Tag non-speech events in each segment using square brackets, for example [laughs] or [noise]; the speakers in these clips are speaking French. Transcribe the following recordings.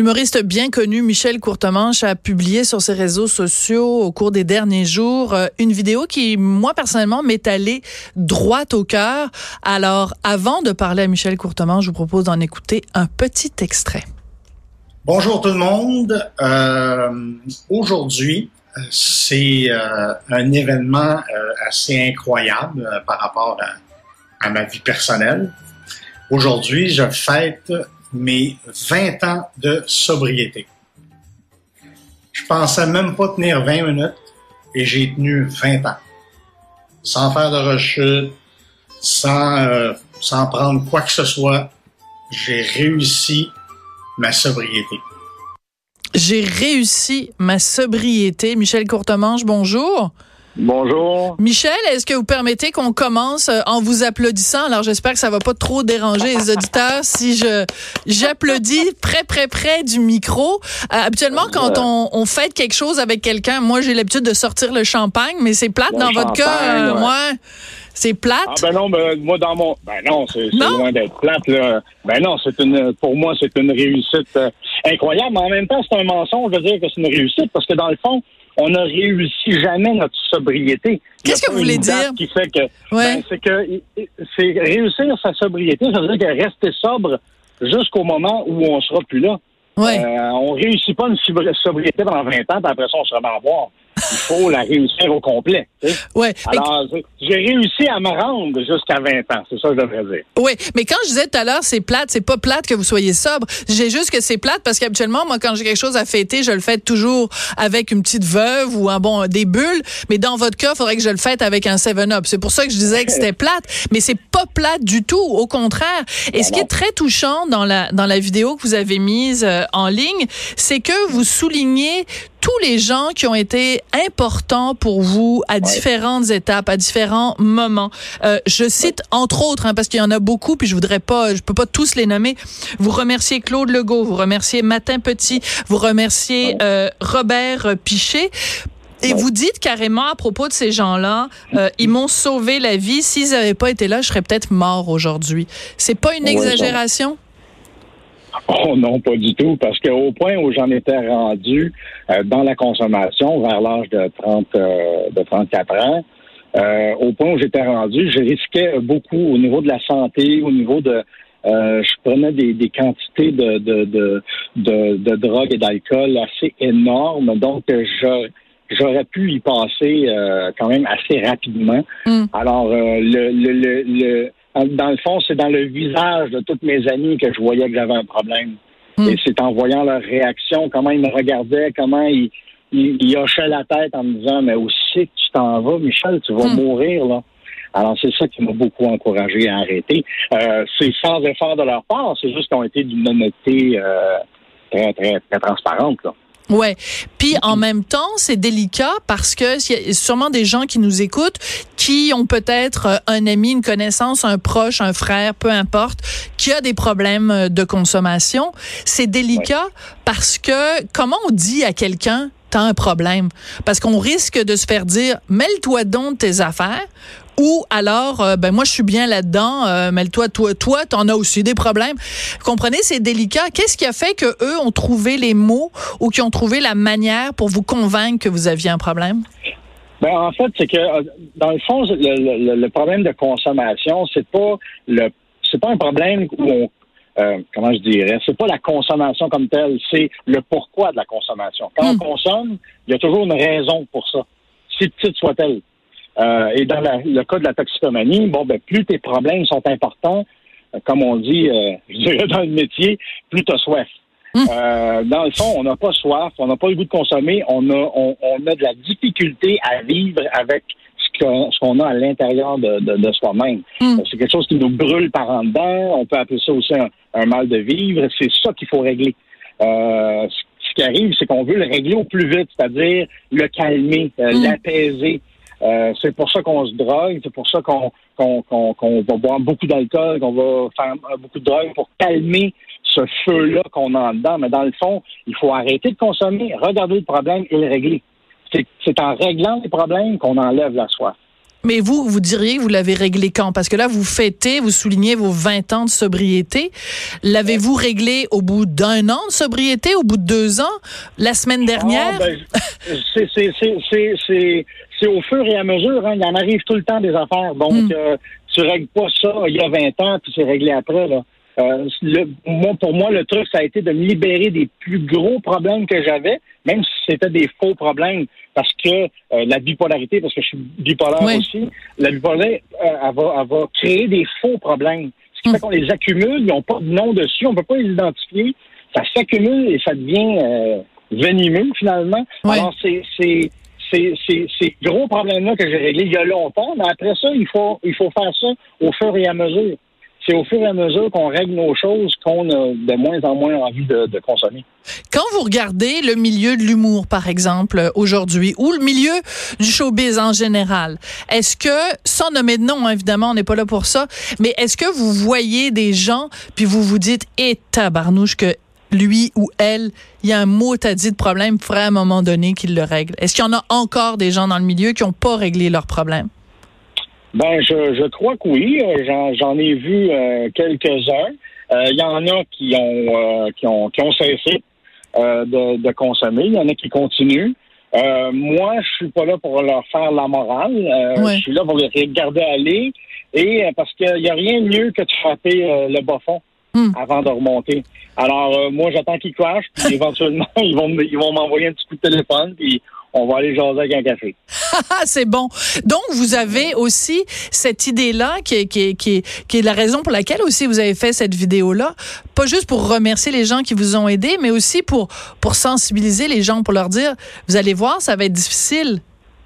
L'humoriste bien connu Michel Courtemanche a publié sur ses réseaux sociaux au cours des derniers jours euh, une vidéo qui, moi personnellement, m'est allée droit au cœur. Alors, avant de parler à Michel Courtemanche, je vous propose d'en écouter un petit extrait. Bonjour tout le monde. Euh, Aujourd'hui, euh, c'est un événement assez incroyable par rapport à ma vie personnelle. Aujourd'hui, je fête mes 20 ans de sobriété. Je pensais même pas tenir 20 minutes et j'ai tenu 20 ans. Sans faire de rechute, sans, euh, sans prendre quoi que ce soit, j'ai réussi ma sobriété. J'ai réussi ma sobriété. Michel Courtemanche, bonjour. Bonjour. Michel, est-ce que vous permettez qu'on commence euh, en vous applaudissant? Alors, j'espère que ça va pas trop déranger les auditeurs si je j'applaudis près, près, près du micro. Euh, habituellement, quand on, on fête quelque chose avec quelqu'un, moi, j'ai l'habitude de sortir le champagne, mais c'est plate Le dans votre cas. euh, ouais. moi, c'est plate? Ah ben non, ben, moi dans mon ben non, c'est loin d'être plate là. Ben non, c'est une pour moi c'est une réussite euh, incroyable, mais en même temps c'est un mensonge de dire que c'est une réussite parce que dans le fond on n'a réussi jamais notre sobriété. Qu'est-ce que vous voulez dire? Qui fait que Ouais. ben, c'est que c'est réussir sa sobriété, ça veut dire que rester sobre jusqu'au moment où on sera plus là. Ouais. Euh, on réussit pas une sobri- sobriété pendant 20 ans, puis après ça on se remet à boire. Il faut la réussir au complet. tu sais. ouais. Alors, j'ai- j'ai réussi à me rendre jusqu'à 20 ans, c'est ça que je devrais dire. Oui, mais quand je disais tout à l'heure, c'est plate, c'est pas plate que vous soyez sobre. J'ai juste que c'est plate parce qu'habituellement, moi, quand j'ai quelque chose à fêter, je le fête toujours avec une petite veuve ou un bon des bulles. Mais dans votre cas, il faudrait que je le fête avec un 7-Up. C'est pour ça que je disais que c'était plate, mais c'est pas plate du tout. Au contraire. Et ce qui est très touchant dans la dans la vidéo que vous avez mise euh, en ligne, c'est que vous soulignez tous les gens qui ont été importants pour vous à différentes étapes, à différents moments. Euh, je cite entre autres, hein, parce qu'il y en a beaucoup, puis je voudrais pas, je peux pas tous les nommer. Vous remerciez Claude Legault, vous remerciez Matin Petit, vous remerciez euh, Robert Pichet. Et vous dites carrément à propos de ces gens-là, euh, ils m'ont sauvé la vie. S'ils n'avaient pas été là, je serais peut-être mort aujourd'hui. C'est pas une exagération? Oh non, pas du tout, parce qu'au point où j'en étais rendu euh, dans la consommation, vers l'âge de 30, euh, de 34 ans, euh, au point où j'étais rendu, je risquais beaucoup au niveau de la santé, au niveau de euh, je prenais des, des quantités de, de, de, de, de drogue et d'alcool assez énormes, donc je j'aurais pu y passer euh, quand même assez rapidement. Mm. Alors, euh, le, le, le, le- dans le fond, c'est dans le visage de toutes mes amies que je voyais que j'avais un problème. Mm. Et c'est en voyant leur réaction, comment ils me regardaient, comment ils, ils, ils hochaient la tête en me disant, mais aussi que tu t'en vas, Michel, tu vas Mm. mourir, là. Alors, c'est ça qui m'a beaucoup encouragé à arrêter. Euh, c'est sans effort de leur part, c'est juste qu'ils ont été d'une honnêteté euh, très, très, très transparente, là. Ouais. Puis en même temps, c'est délicat parce que y a sûrement des gens qui nous écoutent qui ont peut-être euh, un ami, une connaissance, un proche, un frère, peu importe, qui a des problèmes euh, de consommation. C'est délicat parce que comment on dit à quelqu'un t'as un problème parce qu'on risque de se faire dire mêle-toi donc de tes affaires ou alors euh, ben moi je suis bien là-dedans euh, mêle-toi toi toi t'en as aussi des problèmes Vous comprenez c'est délicat qu'est-ce qui a fait que eux ont trouvé les mots ou qui ont trouvé la manière pour vous convaincre que vous aviez un problème? Ben, en fait, c'est que euh, dans le fond, le, le- le problème de consommation, c'est pas le c'est pas un problème où on euh, comment je dirais, c'est pas la consommation comme telle, c'est le pourquoi de la consommation. Quand Hmm. on consomme, il y a toujours une raison pour ça, si petite soit-elle. Euh, et dans la- le cas de la toxicomanie, bon, ben plus tes problèmes sont importants, euh, comme on dit, euh, [laughs] je dirais dans le métier, plus tu as soif. Euh, dans le fond, on n'a pas soif, on n'a pas le goût de consommer, on a, on, on a de la difficulté à vivre avec ce qu'on a à l'intérieur de, de, de soi-même. Hmm. C'est quelque chose qui nous brûle par en dedans. On peut appeler ça aussi un, un mal de vivre. C'est ça qu'il faut régler. Euh, ce qui arrive, c'est qu'on veut le régler au plus vite, c'est-à-dire le calmer, euh, Mm. l'apaiser. Euh, c'est pour ça qu'on se drogue, c'est pour ça qu'on va boire beaucoup d'alcool, qu'on va faire euh, beaucoup de drogue pour calmer ce feu-là qu'on a en dedans. Mais dans le fond, il faut arrêter de consommer, regarder le problème et le régler. C'est en réglant les problèmes qu'on enlève la soif. Mais vous, vous diriez que vous l'avez réglé quand? Parce que là, vous fêtez, vous soulignez vos 20 ans de sobriété. L'avez-vous réglé au bout d'un an de sobriété, au bout de deux ans, la semaine dernière? Ah, ben, c'est au fur et à mesure. Hein. Il en arrive tout le temps des affaires. Donc, hmm. euh, tu règles pas ça il y a 20 ans, puis c'est réglé après. Là. Euh, le, moi, pour moi, le truc, ça a été de me libérer des plus gros problèmes que j'avais, même si c'était des faux problèmes, parce que euh, la bipolarité, parce que je suis bipolaire aussi, la bipolarité, euh, elle, va, elle, va, créer des faux problèmes. Ce qui fait hmm. qu'on les accumule, ils n'ont pas de nom dessus, on ne peut pas les identifier. Ça s'accumule et ça devient venimeux, finalement. Alors, c'est c'est ces gros problèmes-là que j'ai réglés il y a longtemps, mais après ça, il faut, il faut faire ça au fur et à mesure c'est au fur et à mesure qu'on règle nos choses qu'on a de moins en moins envie de, consommer. Quand vous regardez le milieu de l'humour, par exemple, aujourd'hui, ou le milieu du showbiz en général, est-ce que, sans nommer de nom, hein, évidemment, on n'est pas là pour ça, mais est-ce que vous voyez des gens, puis vous vous dites, et eh, tabarnouche, que lui ou elle, il y a un mot à dit de problème, il faudrait à un moment donné qu'il le règle. Est-ce qu'il y en a encore des gens dans le milieu qui n'ont pas réglé leurs problèmes? Ben, je, je crois que oui. Euh, j'en ai vu euh, quelques-uns. Euh, il y en a qui ont qui ont qui ont cessé de, de, consommer. Il y en a qui continuent. moi, je suis pas là pour leur faire la morale. Je suis là pour les regarder aller. Et parce qu'il n'y a rien de mieux que de frapper le bas fond hmm. avant de remonter. Alors, moi, j'attends qu'ils crachent, puis [laughs] éventuellement, ils vont ils vont m'envoyer un petit coup de téléphone, puis on va aller jaser avec un café. [laughs] c'est bon. Donc, vous avez aussi cette idée-là qui, qui, qui, qui est la raison pour laquelle aussi vous avez fait cette vidéo-là. Pas juste pour remercier les gens qui vous ont aidé, mais aussi pour, pour sensibiliser les gens, pour leur dire, vous allez voir, ça va être difficile.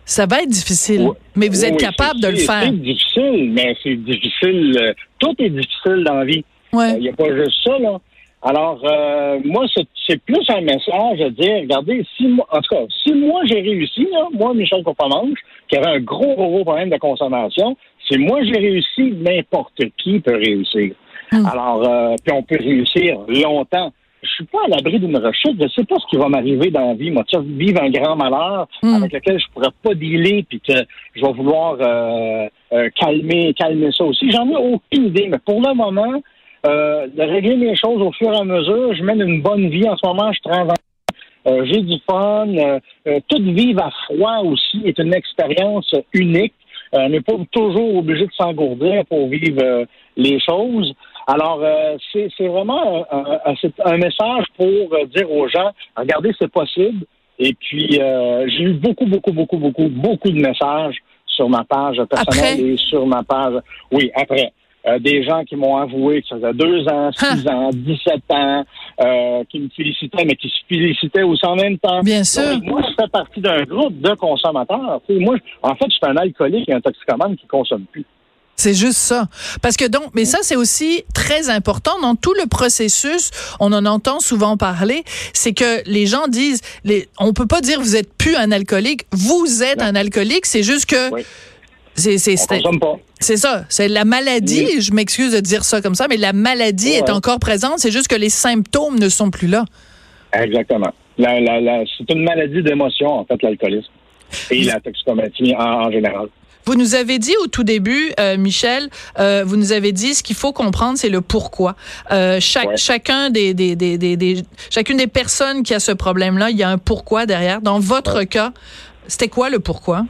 Ça va être difficile, mais vous êtes capable de le faire. C'est difficile, mais c'est difficile. Tout est difficile dans la vie. Il n'y euh, a pas juste ça, là. Alors, euh, moi, c'est plus un message de dire, regardez, si moi, en tout cas, si moi j'ai réussi, moi, Michel Copamanche, qui avait un gros, gros problème de consommation, si moi j'ai réussi, n'importe qui peut réussir. Hmm. Alors, euh, puis on peut réussir longtemps. Je suis pas à l'abri d'une rechute. Je sais pas ce qui va m'arriver dans la vie. Moi, tu vivre un grand malheur hmm. avec lequel je pourrais pas dealer, puis que je vais vouloir euh, calmer, calmer ça aussi. J'en ai aucune idée, mais pour le moment, euh, de régler les choses au fur et à mesure. Je mène une bonne vie en ce moment, je travaille. Euh, j'ai du fun. Euh, euh, toute vivre à froid aussi est une expérience unique. on n'est pas toujours obligé de s'engourdir pour vivre les choses. Alors, c'est vraiment un, un, message pour dire aux gens, regardez, c'est possible. Et puis, j'ai eu beaucoup, beaucoup, beaucoup, beaucoup, beaucoup de messages sur ma page personnelle et sur ma page. Oui, après. Euh, des gens qui m'ont avoué que ça faisait deux ans, six ans, dix-sept ans, euh, qui me félicitaient, mais qui se félicitaient aussi en même temps. Bien sûr. moi, je fais partie d'un groupe de consommateurs. moi, en fait, je suis un alcoolique et un toxicomane qui consomme plus. C'est juste ça. Parce que donc, mais ça, c'est aussi très important dans tout le processus. On en entend souvent parler. C'est que les gens disent, les, on peut pas dire vous êtes plus un alcoolique. Vous êtes un alcoolique. C'est juste que c'est c'est ça, c'est la maladie, je m'excuse de dire ça comme ça, mais la maladie est encore présente, c'est juste que les symptômes ne sont plus là. Exactement. c'est une maladie d'émotion, en fait, l'alcoolisme et la toxicomatie en, général. Vous nous avez dit au tout début, euh, Michel, euh, vous nous avez dit ce qu'il faut comprendre, c'est le pourquoi. Euh, chaque, Chacun des, des, des, des, chacune des personnes qui a ce problème-là, il y a un pourquoi derrière. Dans votre cas, c'était quoi le pourquoi?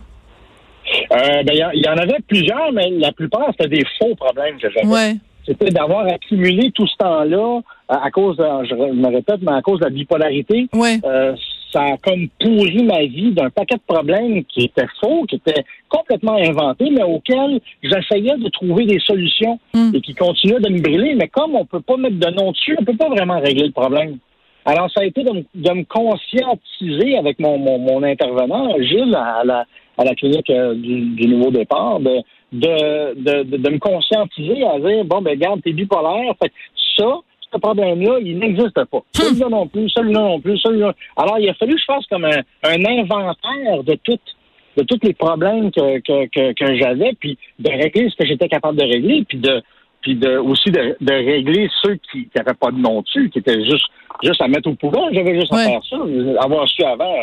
Euh, ben, il y, en avait plusieurs, mais la plupart, c'était des faux problèmes que j'avais. C'était d'avoir accumulé tout ce temps-là à, cause, de, je me répète, mais à cause de la bipolarité. Euh, ça a comme pourri ma vie d'un paquet de problèmes qui étaient faux, qui étaient complètement inventés, mais auxquels j'essayais de trouver des solutions hmm. et qui continuaient de me brûler. Mais comme on peut pas mettre de nom dessus, on peut pas vraiment régler le problème. Alors, ça a été de, me conscientiser avec mon, mon, intervenant, Gilles, à la, à la clinique euh, du, nouveau départ, de, de, de, me conscientiser à dire, bon, ben, regarde, t'es bipolaire, fait ça, ce problème-là, il n'existe pas. Hmm. Celui-là non plus, celui-là non plus, celui-là. Alors, il a fallu que je fasse comme un, un inventaire de toutes de tous les problèmes que, que, que, que j'avais, puis de régler ce que j'étais capable de régler, puis de puis de, aussi de, de régler ceux qui n'avaient pas de nom dessus, qui étaient juste juste à mettre au pouvoir. J'avais juste à faire ça, avoir su avant.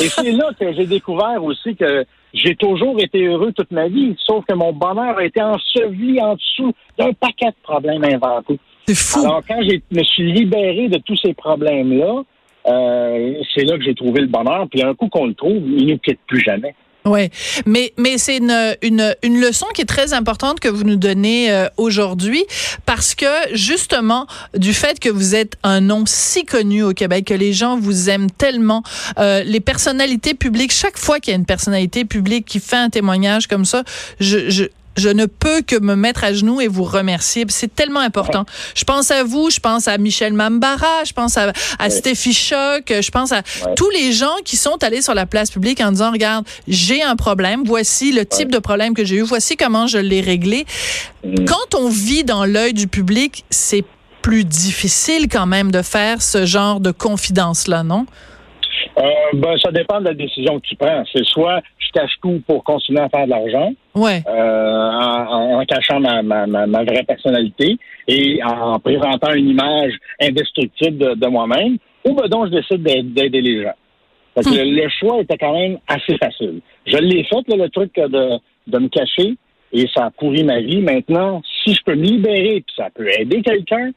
Et c'est là que j'ai découvert aussi que j'ai toujours été heureux toute ma vie, sauf que mon bonheur a été enseveli en dessous d'un paquet de problèmes inventés. C'est fou. Alors, quand je me suis libéré de tous ces problèmes-là, euh, c'est là que j'ai trouvé le bonheur. Puis un coup qu'on le trouve, il ne quitte plus jamais. Oui, mais mais c'est une, une une leçon qui est très importante que vous nous donnez euh, aujourd'hui parce que justement du fait que vous êtes un nom si connu au Québec que les gens vous aiment tellement euh, les personnalités publiques chaque fois qu'il y a une personnalité publique qui fait un témoignage comme ça je, je je ne peux que me mettre à genoux et vous remercier. C'est tellement important. Je pense à vous, je pense à Michel Mambara, je pense à, à Stéphie Choc, je pense à tous les gens qui sont allés sur la place publique en disant, regarde, j'ai un problème, voici le type de problème que j'ai eu, voici comment je l'ai réglé. Mm. Quand on vit dans l'œil du public, c'est plus difficile quand même de faire ce genre de confidence-là, non? Euh, ben, ça dépend de la décision que tu prends. C'est soit je cache tout pour continuer à faire de l'argent, ouais. euh, en, en, cachant ma, ma, ma, vraie personnalité et en présentant une image indestructible de, de moi-même, ou ben donc je décide d'aider les gens. Parce que hmm. le, choix était quand même assez facile. Je l'ai fait, là, le truc de, de me cacher, et ça a pourri ma vie. Maintenant, si je peux me libérer, puis ça peut aider quelqu'un,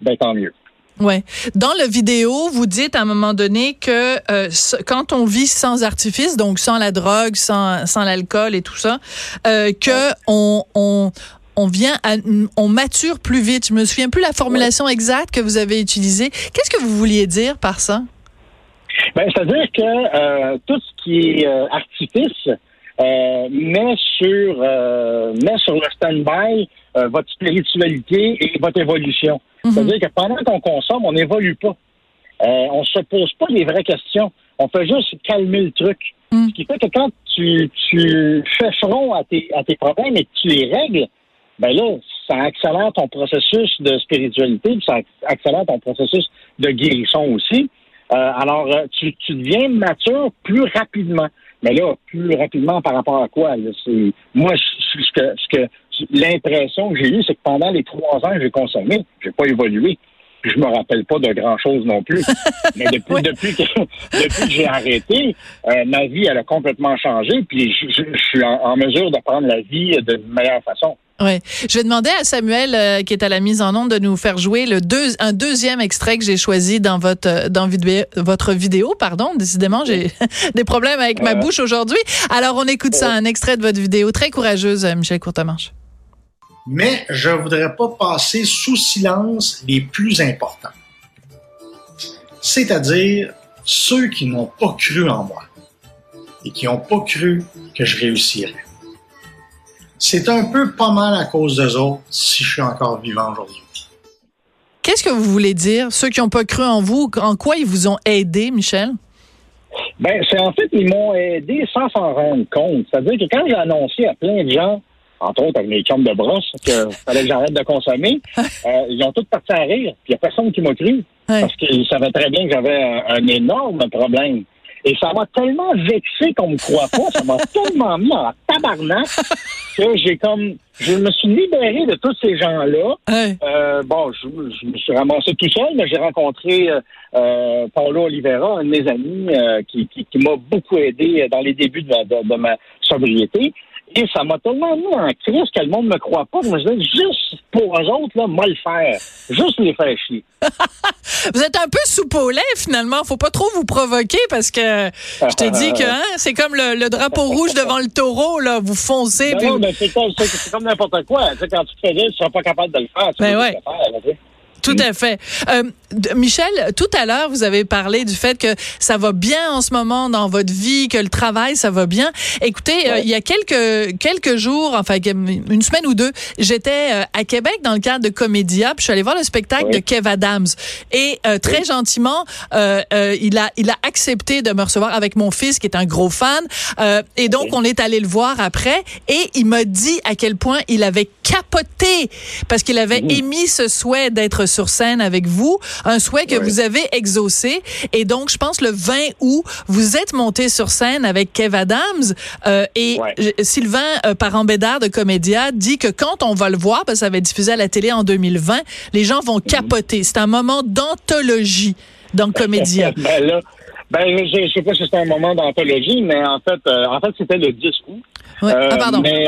ben tant mieux. Ouais. Dans le vidéo, vous dites à un moment donné que euh, quand on vit sans artifice, donc sans la drogue, sans, sans l'alcool et tout ça, euh, que on, on on vient à, on mature plus vite. Je me souviens plus la formulation exacte que vous avez utilisée. Qu'est-ce que vous vouliez dire par ça? Ben, c'est-à-dire que euh, tout ce qui est euh, artifice euh, sur euh, met sur le stand-by votre spiritualité et votre évolution. Mhm. C'est-à-dire que pendant qu'on consomme, on n'évolue pas. Euh, on se pose pas les vraies questions. On fait juste calmer le truc. Mhm. Ce qui fait que quand tu, tu fais front à tes, à tes problèmes et que tu les règles, ben là, ça accélère ton processus de spiritualité, puis ça accélère ton processus de guérison aussi. Euh, alors, euh, tu, tu deviens mature plus rapidement. Mais là, plus rapidement par rapport à quoi? C'est, moi, ce que, ce que l'impression que j'ai eue, c'est que pendant les trois ans que j'ai consommé, j'ai pas évolué. Puis je me rappelle pas de grand chose non plus. [laughs] Mais depuis, depuis que, depuis que j'ai arrêté, euh, ma vie, elle a complètement changé. Puis je, suis en, mesure de prendre la vie de meilleure façon. Oui. Je vais demander à Samuel, euh, qui est à la mise en onde, de nous faire jouer le deux, un deuxième extrait que j'ai choisi dans votre, euh, dans votre vidéo. Pardon, décidément, j'ai [laughs] des problèmes avec ma bouche aujourd'hui. Alors, on écoute ça, un extrait de votre vidéo. Très courageuse, Michel Courtemanche mais je ne voudrais pas passer sous silence les plus importants. C'est-à-dire ceux qui n'ont pas cru en moi et qui n'ont pas cru que je réussirais. C'est un peu pas mal à cause d'eux autres si je suis encore vivant aujourd'hui. Qu'est-ce que vous voulez dire? Ceux qui n'ont pas cru en vous, en quoi ils vous ont aidé, Michel? Ben, c'est en fait, ils m'ont aidé sans s'en rendre compte. C'est-à-dire que quand j'ai annoncé à plein de gens entre autres avec mes chambres de brosse, que [laughs] fallait que j'arrête de consommer. Euh, ils ont tous parti à rire, puis il n'y a personne qui m'a cru. Parce qu'ils savaient très bien que j'avais un, énorme problème. Et ça m'a tellement vexé qu'on me croit pas, ça m'a [laughs] tellement mis en tabarnak que j'ai comme je me suis libéré de tous ces gens-là. Euh, bon, je, me suis ramassé tout seul, mais j'ai rencontré euh, euh Paulo Oliveira, un de mes amis, euh, qui, qui, m'a beaucoup aidé dans les débuts de, de ma sobriété. Et ça m'a tellement mis en crise que le monde ne me croit pas. Je dis, juste pour eux autres, là, moi le faire. Juste les faire chier. [laughs] vous êtes un peu sous finalement. Faut pas trop vous provoquer parce que je te dis que hein, c'est comme le, drapeau rouge devant le taureau, là. Vous foncez. Non, mais c'est comme, n'importe quoi. Tu sais, quand tu te fais dire, tu seras pas capable de le faire. Tu ben ouais. Tout à fait. Euh, Michel, tout à l'heure, vous avez parlé du fait que ça va bien en ce moment dans votre vie, que le travail, ça va bien. Écoutez, euh, il y a quelques quelques jours, enfin une semaine ou deux, j'étais euh, à Québec dans le cadre de Comédia, puis je suis allée voir le spectacle de Kev Adams. Et euh, très gentiment, il a il a accepté de me recevoir avec mon fils qui est un gros fan. et donc, on est allé le voir après, et il m'a dit à quel point il avait capoté parce qu'il avait émis ce souhait d'être sur scène avec vous, un souhait que vous avez exaucé. Et donc, je pense le 20 août, vous êtes monté sur scène avec Kev Adams euh, et Sylvain euh, Parambédard de Comédia dit que quand on va le voir, parce que ça va être diffusé à la télé en 2020, les gens vont mhm. capoter. C'est un moment d'anthologie dans Comédia. [laughs] ben là, ben, je, sais pas si c'était un moment d'anthologie, mais en fait, euh, en fait, c'était le 10 août. ah, pardon. Mais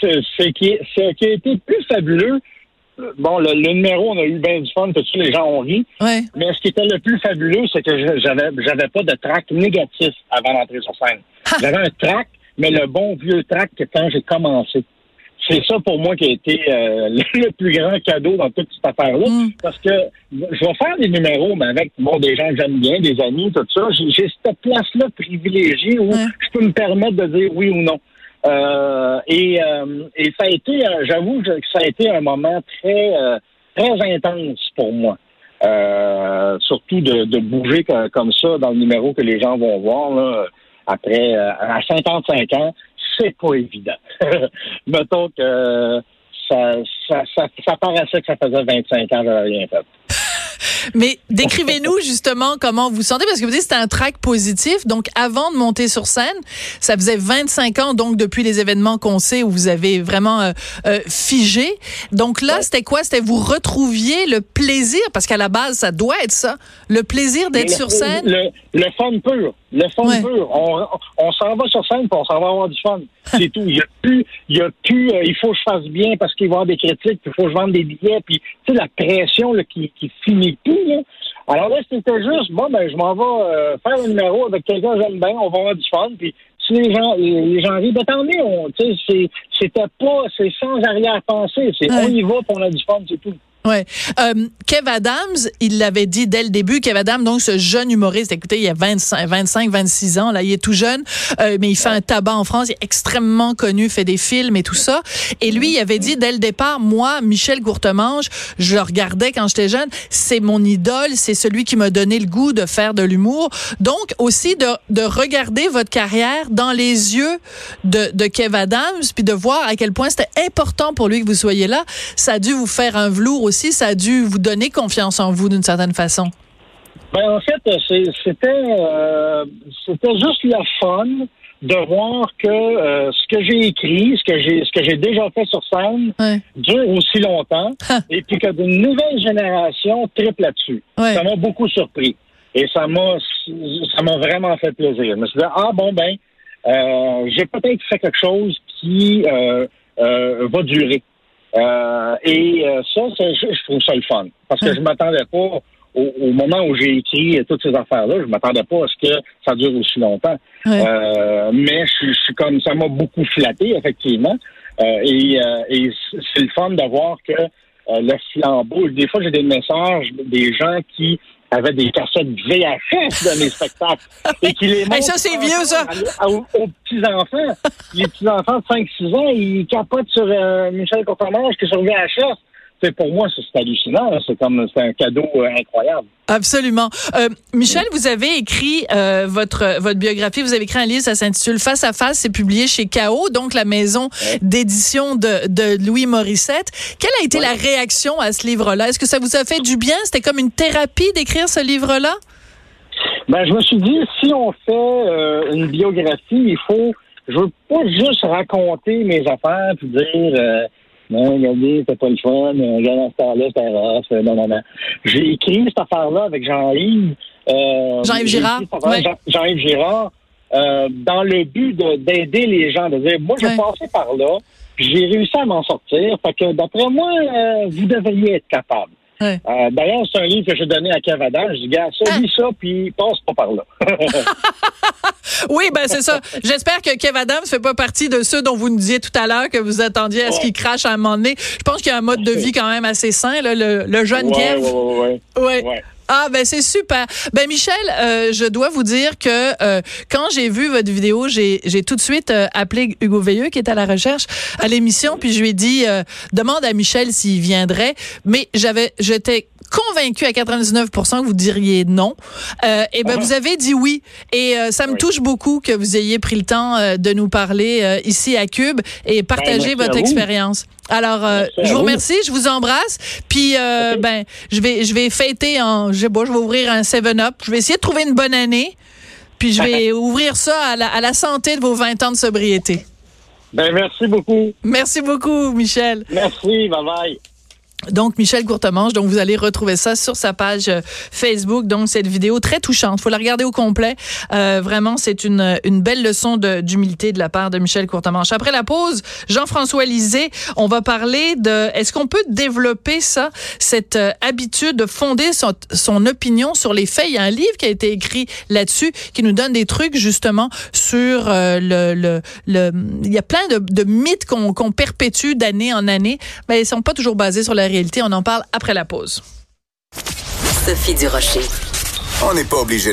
ce, qui, ce qui a été plus fabuleux, Bon, le, numéro, on a eu bien du fun, tout les gens ont ri. Mais ce qui était le plus fabuleux, c'est que j'avais j'avais pas de track négatif avant d'entrer sur scène. J'avais un track, mais le bon vieux track que quand j'ai commencé. C'est ça pour moi qui a été euh, [laughs] le plus grand cadeau dans toute cette affaire-là. Mm. Parce que je vais faire des numéros, mais avec bon, des gens que j'aime bien, des amis, tout ça. J'ai cette place-là privilégiée où je peux me permettre de dire oui ou non. Euh, et, euh, et ça a été, euh, j'avoue que ça a été un moment très, très intense pour moi. surtout de, de bouger comme ça dans le numéro que les gens vont voir là, après à 55 ans, c'est pas évident. [laughs] Mettons que ça, ça, ça, ça paraissait que ça faisait 25 ans que j'avais rien fait. Mais décrivez-nous justement comment vous sentez, parce que vous dites que c'était un track positif. Donc, avant de monter sur scène, ça faisait 25 ans, donc depuis les événements qu'on sait où vous avez vraiment euh, euh, figé. Donc là, c'était quoi? C'était vous retrouviez le plaisir, parce qu'à la base, ça doit être ça, le plaisir d'être sur scène? Le, le, fun pur. Le fun pur. On, on s'en va sur scène, pour on s'en va avoir du fun. C'est tout. Il y a plus, il y a plus, euh, il faut que je fasse bien parce qu'il va y avoir des critiques, il faut que je vende des billets, puis tu sais, la pression là, qui, qui finit plus. Là. Alors là, c'était juste, bon, ben, je m'en vais euh, faire un numéro avec quelqu'un que j'aime bien, on va avoir du fun, puis si les gens, les, gens rient, ben tant mieux, c'était pas, c'est sans arrière-pensée, c'est on y va, puis on a du fun, c'est tout. Ouais. Euh, Kev Adams, il l'avait dit dès le début. Kev Adams, donc ce jeune humoriste, écoutez, il a 25, 25 26 ans, là, il est tout jeune, euh, mais il fait un tabac en France, il est extrêmement connu, fait des films et tout ça. Et lui, il avait dit dès le départ, moi, Michel Courtemanche, je le regardais quand j'étais jeune, c'est mon idole, c'est celui qui m'a donné le goût de faire de l'humour. Donc aussi de, de regarder votre carrière dans les yeux de, de Kev Adams, puis de voir à quel point c'était important pour lui que vous soyez là. Ça a dû vous faire un velours aussi ça a dû vous donner confiance en vous d'une certaine façon. Ben, en fait, c'était euh, c'était juste le fun de voir que euh, ce que j'ai écrit, ce que j'ai ce que j'ai déjà fait sur scène dure aussi longtemps [laughs] et puis que d'une nouvelle génération triple là-dessus. Ça m'a beaucoup surpris et ça m'a ça m'a vraiment fait plaisir. Je me suis dit ah bon ben euh, j'ai peut-être fait quelque chose qui va durer. Euh, et euh, ça, je, trouve ça le fun. Parce que je m'attendais pas, au, moment où j'ai écrit toutes ces affaires-là, je m'attendais pas à ce que ça dure aussi longtemps. Euh, mais je, suis comme ça m'a beaucoup flatté, effectivement. et, et c'est le fun de voir que le flambeau, des fois j'ai des messages des gens qui avait des cassettes VHS de mes spectacles [laughs] et qui les ça, c'est vieux, ça! Aux, petits-enfants. les petits-enfants de 5-6 ans, ils capotent sur euh, Michel Courtemanche qui est sur VHS pour moi, c'est hallucinant. C'est comme c'est un cadeau euh, incroyable. Absolument. Euh, Michel, vous avez écrit euh, votre votre biographie. Vous avez écrit un livre, ça s'intitule Face à face. C'est publié chez K.O., donc la maison d'édition de, de Louis Morissette. Quelle a été la réaction à ce livre-là? Est-ce que ça vous a fait du bien? C'était comme une thérapie d'écrire ce livre-là? Ben, je me suis dit, si on fait une biographie, il faut. Je veux pas juste raconter mes affaires puis dire non, regardez, c'était pas le fun. Regarde, dans ce temps-là, c'était rough. Euh, non, non, non. J'ai écrit cette affaire-là avec Jean-Yves. Euh, Jean-Yves Girard. Jean-Yves Girard. Euh, dans le but d'aider les gens, de dire, moi, je ouais. passé par là, j'ai réussi à m'en sortir. Fait que, d'après moi, euh, vous devriez être capable. Euh, d'ailleurs, c'est un livre que j'ai donné à Cavada. Je dis, gars, ça, lis ça, puis passe pas par là. [laughs] oui, ben c'est ça. J'espère que Kev Adams fait pas partie de ceux dont vous nous disiez tout à l'heure que vous attendiez à ce qu'il crache à un moment donné. Je pense qu'il y a un mode de vie quand même assez sain, là, le, le, jeune Kev. Ouais, ouais, ouais. Ah ben c'est super. Ben Michel, euh, je dois vous dire que euh, quand j'ai vu votre vidéo, j'ai tout de suite euh, appelé Hugo Veilleux qui est à la recherche à l'émission, puis je lui ai dit demande à Michel s'il viendrait. Mais j'avais j'étais convaincu à 99% que vous diriez non. et ben vous avez dit oui. Et ça me touche beaucoup que vous ayez pris le temps de nous parler ici à Cube et partager ben, votre expérience. Alors, euh, je vous remercie, je vous embrasse. Puis, euh, ben, je vais, je vais fêter en, je, bon, je vais ouvrir un 7-Up. Je vais essayer de trouver une bonne année. Puis, je vais [laughs] ouvrir ça à la, à la santé de vos 20 ans de sobriété. Ben, merci beaucoup. Merci beaucoup, Michel. Merci, bye bye. Donc, Michel Courtemanche, donc vous allez retrouver ça sur sa page euh, Facebook. Donc, cette vidéo très touchante. faut la regarder au complet. Euh, vraiment, c'est une, une belle leçon d'humilité de, la part de Michel Courtemanche. Après la pause, Jean-François Lisée, on va parler de est-ce qu'on peut développer ça, cette euh, habitude de fonder son, son, opinion sur les faits? Il y a un livre qui a été écrit là-dessus qui nous donne des trucs justement sur euh, le, le, le, Il y a plein de, de mythes qu'on qu'on perpétue d'année en année, mais ils sont pas toujours basés sur la on en parle après la pause. Sophie Durocher. On n'est pas obligé